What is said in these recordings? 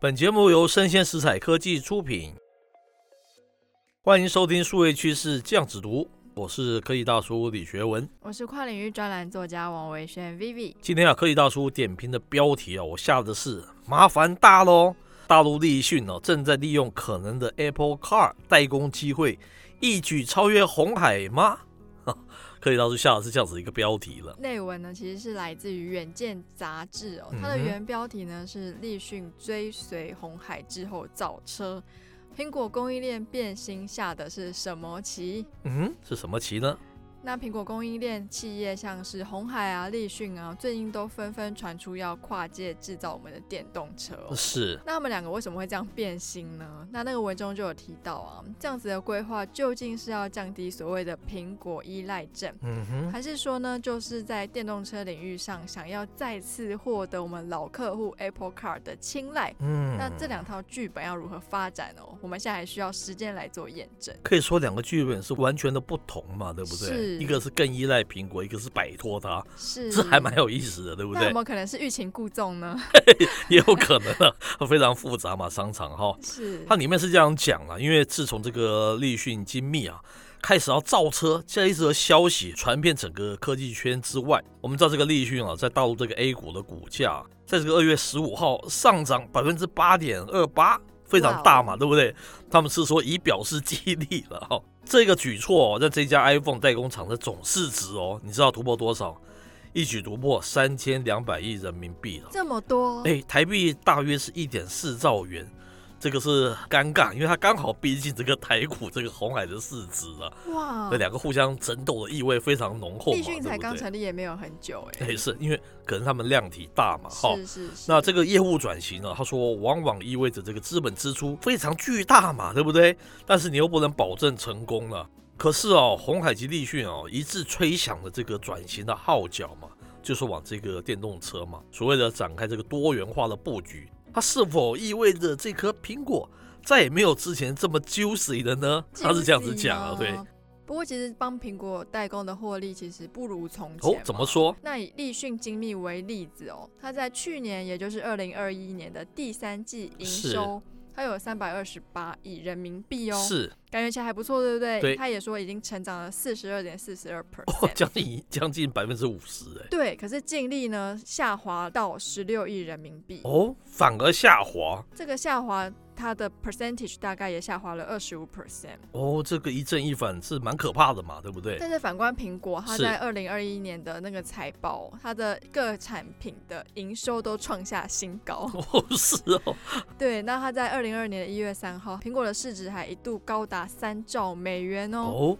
本节目由生鲜食材科技出品，欢迎收听数位趋势酱子读，我是科技大叔李学文，我是跨领域专栏作家王维轩 Vivi。今天啊，科技大叔点评的标题啊，我下的是麻烦大喽，大陆立讯哦正在利用可能的 Apple Car 代工机会，一举超越红海吗？可以到处下的是这样子一个标题了。内文呢，其实是来自于《远见》杂志哦，它的原标题呢是“立讯追随红海之后造车”，苹果供应链变心下的是什么棋？嗯，是什么棋呢？那苹果供应链企业像是红海啊、立讯啊，最近都纷纷传出要跨界制造我们的电动车哦。是。那他们两个为什么会这样变心呢？那那个文中就有提到啊，这样子的规划究竟是要降低所谓的苹果依赖症，嗯哼，还是说呢，就是在电动车领域上想要再次获得我们老客户 Apple Car 的青睐？嗯，那这两套剧本要如何发展哦？我们现在还需要时间来做验证。可以说两个剧本是完全的不同嘛，对不对？是。一个是更依赖苹果，一个是摆脱它，是，这还蛮有意思的，对不对？那有没有可能是欲擒故纵呢？也有可能啊，非常复杂嘛，商场哈。是，它里面是这样讲啊，因为自从这个立讯精密啊开始要造车，这一则消息传遍整个科技圈之外，我们知道这个立讯啊，在大陆这个 A 股的股价，在这个二月十五号上涨百分之八点二八，非常大嘛对不对？他们是说以表示激励了哈。这个举措哦，让这家 iPhone 代工厂的总市值哦，你知道突破多少？一举突破三千两百亿人民币了。这么多？哎，台币大约是一点四兆元。这个是尴尬，因为它刚好逼近这个台股这个红海的市值了。哇，这两个互相争斗的意味非常浓厚嘛。立讯才刚成立也没有很久哎。哎，是因为可能他们量体大嘛，哈。是是是。那这个业务转型呢，他说往往意味着这个资本支出非常巨大嘛，对不对？但是你又不能保证成功了。可是哦，红海及立讯哦一致吹响了这个转型的号角嘛，就是往这个电动车嘛，所谓的展开这个多元化的布局。它是否意味着这颗苹果再也没有之前这么 juicy 了呢？他是这样子讲啊，对。不过其实帮苹果代工的获利其实不如从前。哦，怎么说？那以立讯精密为例子哦，它在去年，也就是二零二一年的第三季营收。它有三百二十八亿人民币哦，是感觉起来还不错，对不对？对，他也说已经成长了四十二点四十二 percent，将近将近百分之五十哎。对，可是净利呢下滑到十六亿人民币哦，反而下滑。这个下滑。它的 percentage 大概也下滑了二十五 percent 哦，这个一正一反是蛮可怕的嘛，对不对？但是反观苹果，它在二零二一年的那个财报，它的各产品的营收都创下新高。哦，是哦。对，那它在二零二二年的一月三号，苹果的市值还一度高达三兆美元哦。哦。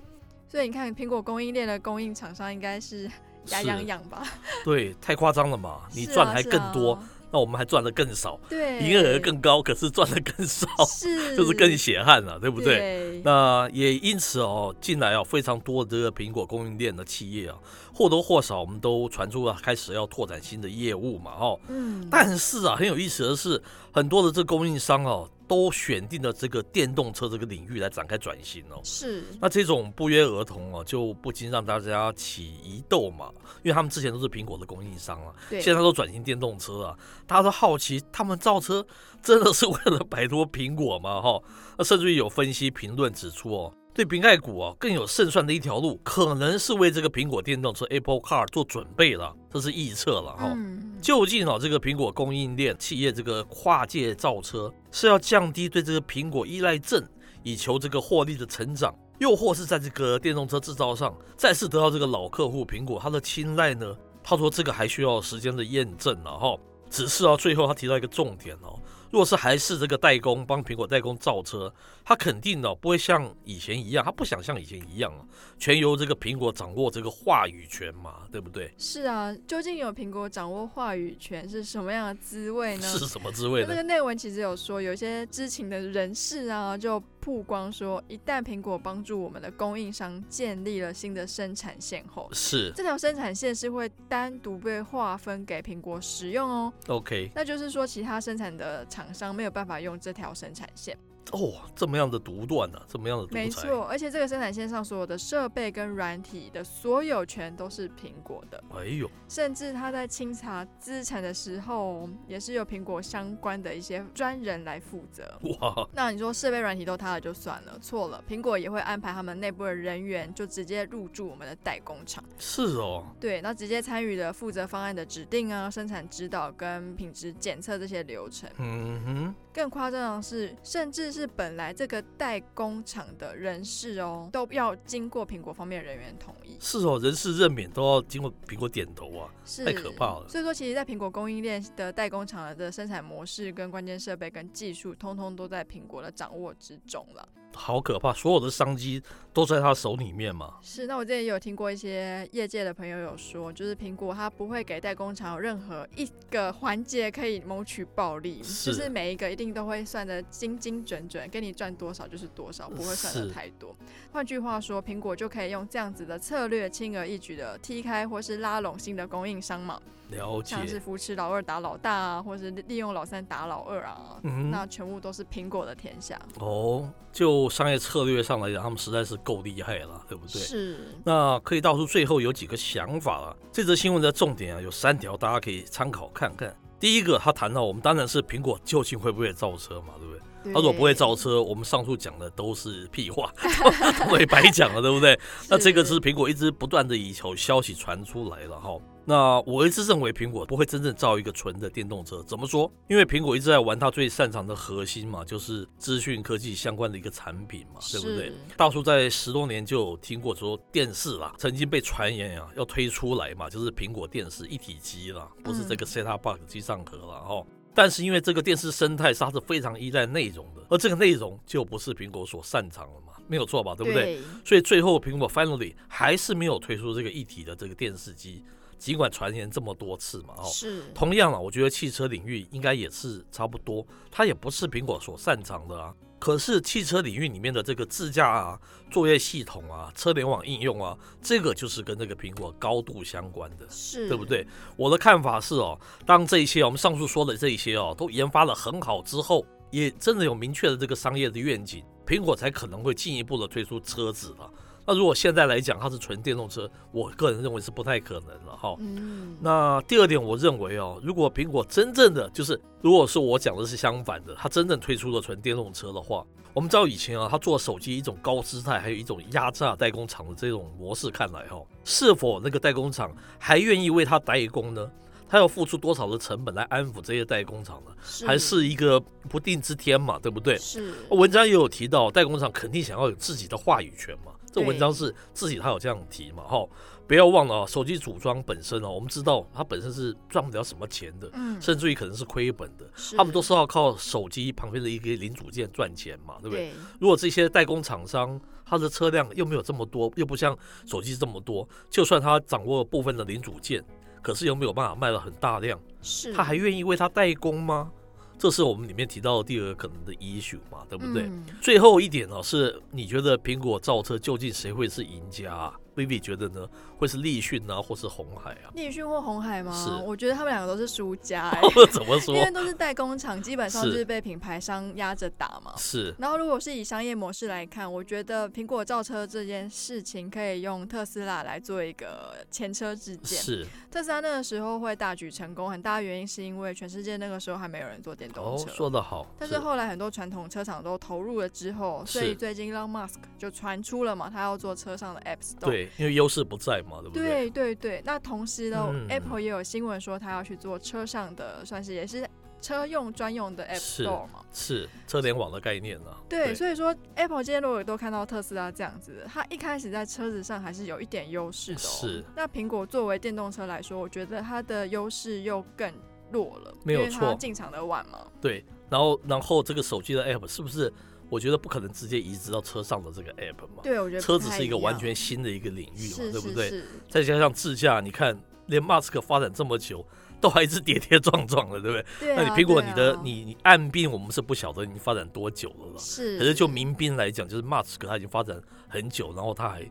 所以你看，苹果供应链的供应厂商应该是牙痒痒吧？对，太夸张了嘛，你赚还更多。那我们还赚的更少，对，营业额更高，可是赚的更少，是，就是更血汗了，对不对？对。那也因此哦，近来啊，非常多的这个苹果供应链的企业啊，或多或少我们都传出了开始要拓展新的业务嘛，哦，嗯。但是啊，很有意思的是，很多的这个供应商哦。都选定了这个电动车这个领域来展开转型哦。是，那这种不约而同哦，就不禁让大家起疑窦嘛。因为他们之前都是苹果的供应商啊，对现在都转型电动车啊，大家都好奇，他们造车真的是为了摆脱苹果吗？哈，那甚至于有分析评论指出哦。对瓶盖股啊，更有胜算的一条路，可能是为这个苹果电动车 Apple Car 做准备了，这是预测了哈。嗯、究竟啊，这个苹果供应链企业这个跨界造车，是要降低对这个苹果依赖症，以求这个获利的成长，又或是在这个电动车制造上再次得到这个老客户苹果它的青睐呢？他说这个还需要时间的验证了哈。只是啊，最后他提到一个重点哦。若是还是这个代工帮苹果代工造车，他肯定的不会像以前一样，他不想像以前一样啊，全由这个苹果掌握这个话语权嘛，对不对？是啊，究竟有苹果掌握话语权是什么样的滋味呢？是什么滋味呢？那个内文其实有说，有些知情的人士啊，就曝光说，一旦苹果帮助我们的供应商建立了新的生产线后，是这条生产线是会单独被划分给苹果使用哦。OK，那就是说其他生产的。厂商没有办法用这条生产线，哦，这么样的独断呢？这么样的没错，而且这个生产线上所有的设备跟软体的所有权都是苹果的。哎呦，甚至他在清查资产的时候，也是由苹果相关的一些专人来负责。哇，那你说设备软体都他了就算了，错了，苹果也会安排他们内部的人员就直接入驻我们的代工厂。是哦，对，那直接参与了负责方案的指定啊、生产指导跟品质检测这些流程。嗯哼，更夸张的是，甚至是本来这个代工厂的人事哦，都要经过苹果方面人员同意。是哦，人事任免都要经过苹果点头啊，是太可怕了。所以说，其实，在苹果供应链的代工厂的生产模式、跟关键设备、跟技术，通通都在苹果的掌握之中了。好可怕！所有的商机都在他手里面嘛。是，那我之前也有听过一些业界的朋友有说，就是苹果它不会给代工厂有任何一个环节可以谋取暴利，是就是每一个一定都会算得精精准准，给你赚多少就是多少，不会算得太多。换句话说，苹果就可以用这样子的策略，轻而易举的踢开或是拉拢新的供应商嘛。了解。像是扶持老二打老大啊，或是利用老三打老二啊，嗯、那全部都是苹果的天下。哦，就商业策略上来讲，他们实在是够厉害了，对不对？是。那可以倒出最后有几个想法了。这则新闻的重点啊有三条，大家可以参考看看。第一个，他谈到我们当然是苹果究竟会不会造车嘛，对不对？他如果不会造车，我们上述讲的都是屁话，都会白讲了，对不对？那这个是苹果一直不断的以求消息传出来了哈。那我一直认为苹果不会真正造一个纯的电动车，怎么说？因为苹果一直在玩它最擅长的核心嘛，就是资讯科技相关的一个产品嘛，对不对？大叔在十多年就有听过说电视啦，曾经被传言啊要推出来嘛，就是苹果电视一体机啦，不是这个 set-top box 机上盒了哈。但是因为这个电视生态它是非常依赖内容的，而这个内容就不是苹果所擅长的嘛，没有错吧？对不对？对。所以最后苹果 finally 还是没有推出这个一体的这个电视机。尽管传言这么多次嘛，哦，是同样啊，我觉得汽车领域应该也是差不多，它也不是苹果所擅长的啊。可是汽车领域里面的这个自驾啊、作业系统啊、车联网应用啊，这个就是跟这个苹果高度相关的，是对不对？我的看法是哦，当这些我们上述说的这些哦都研发得很好之后，也真的有明确的这个商业的愿景，苹果才可能会进一步的推出车子了。那如果现在来讲它是纯电动车，我个人认为是不太可能了哈。嗯。那第二点，我认为哦，如果苹果真正的就是，如果是我讲的是相反的，它真正推出了纯电动车的话，我们知道以前啊，它做手机一种高姿态，还有一种压榨代工厂的这种模式看来哈，是否那个代工厂还愿意为它代工呢？它要付出多少的成本来安抚这些代工厂呢？是还是一个不定之天嘛，对不对？是。文章也有提到，代工厂肯定想要有自己的话语权嘛。这文章是自己他有这样提嘛？哈，不要忘了啊，手机组装本身哦，我们知道它本身是赚不了什么钱的，嗯，甚至于可能是亏本的。他们都是要靠手机旁边的一个零组件赚钱嘛，对不对？如果这些代工厂商他的车辆又没有这么多，又不像手机这么多，就算他掌握部分的零组件，可是又没有办法卖了很大量，是，他还愿意为他代工吗？这是我们里面提到的第二个可能的 issue 嘛，对不对？嗯、最后一点呢，是你觉得苹果造车究竟谁会是赢家啊？Vivi 觉得呢，会是立讯啊，或是红海啊？立讯或红海吗？是，我觉得他们两个都是输家、欸。怎么说？因为都是代工厂，基本上就是被品牌商压着打嘛。是。然后，如果是以商业模式来看，我觉得苹果造车这件事情可以用特斯拉来做一个前车之鉴。是。特斯拉那个时候会大举成功，很大的原因是因为全世界那个时候还没有人做电动车。哦，说得好。但是后来很多传统车厂都投入了之后，所以最近 Elon Musk 就传出了嘛，他要做车上的 App Store。对。因为优势不在嘛，对不对？对对对。那同时呢，嗯，Apple 也有新闻说，他要去做车上的，算是也是车用专用的 App Store 嘛，是，是车联网的概念啊。对，对，所以说 Apple 今天如果都看到特斯拉这样子的，它一开始在车子上还是有一点优势的哦。是。那苹果作为电动车来说，我觉得它的优势又更弱了，没有错，进场的晚嘛。对，然后然后这个手机的 App 是不是？我觉得不可能直接移植到车上的这个 app 嘛，对，我觉得车子是一个完全新的一个领域嘛，对不对？再加上自驾，你看连 Mask 发展这么久，都还是跌跌撞撞的，对不对？对啊，那你苹果你的、啊、你你暗病我们是不晓得你发展多久了了，是。可是就民兵来讲，就是 Musk 他已经发展很久，然后他还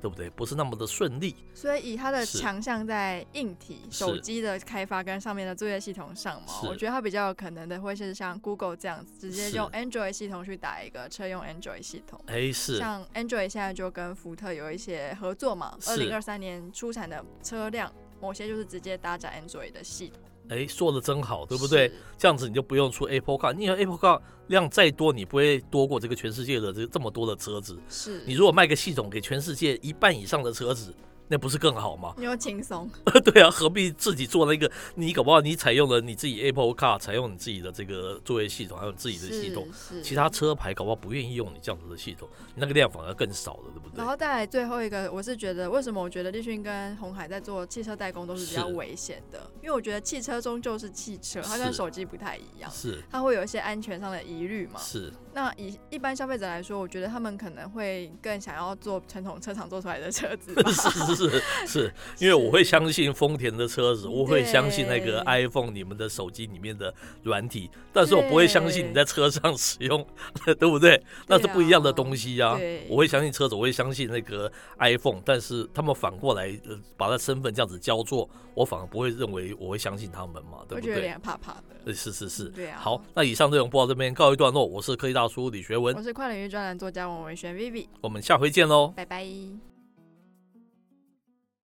对不对？不是那么的顺利。所以以它的强项在硬体手机的开发跟上面的作业系统上嘛，我觉得它比较有可能的会是像 Google 这样子，直接用 Android 系统去打一个车用 Android 系统。哎，是。像 Android 现在就跟福特有一些合作嘛，二零二三年出产的车辆，某些就是直接搭载 Android 的系统。哎，说的真好，对不对？这样子你就不用出 Apple Car，你 Apple Car 量再多，你不会多过这个全世界的这这么多的车子。是你如果卖个系统给全世界一半以上的车子。那不是更好吗？你又轻松，对啊，何必自己做那个？你搞不好你采用了你自己 Apple Car，采用你自己的这个作业系统，还有自己的系统，其他车牌搞不好不愿意用你这样子的系统，你那个量反而更少了，对不对？然后再来最后一个，我是觉得为什么我觉得立讯跟红海在做汽车代工都是比较危险的，因为我觉得汽车终究是汽车，它跟手机不太一样，是它会有一些安全上的疑虑嘛，是。那以一般消费者来说，我觉得他们可能会更想要做传统车厂做出来的车子，是是是是。因为我会相信丰田的车子，我会相信那个 iPhone 你们的手机里面的软体，但是我不会相信你在车上使用，对不对？那是不一样的东西呀。我会相信车子，我会相信那个 iPhone，但是他们反过来把他身份这样子交错，我反而不会认为我会相信他们嘛，对不对？我觉得有点怕怕的。是是是，对啊。好，那以上内容播到这边告一段落，我是科技大叔李学文，我是跨领域专栏作家王文轩 Vivi，我们下回见喽，拜拜。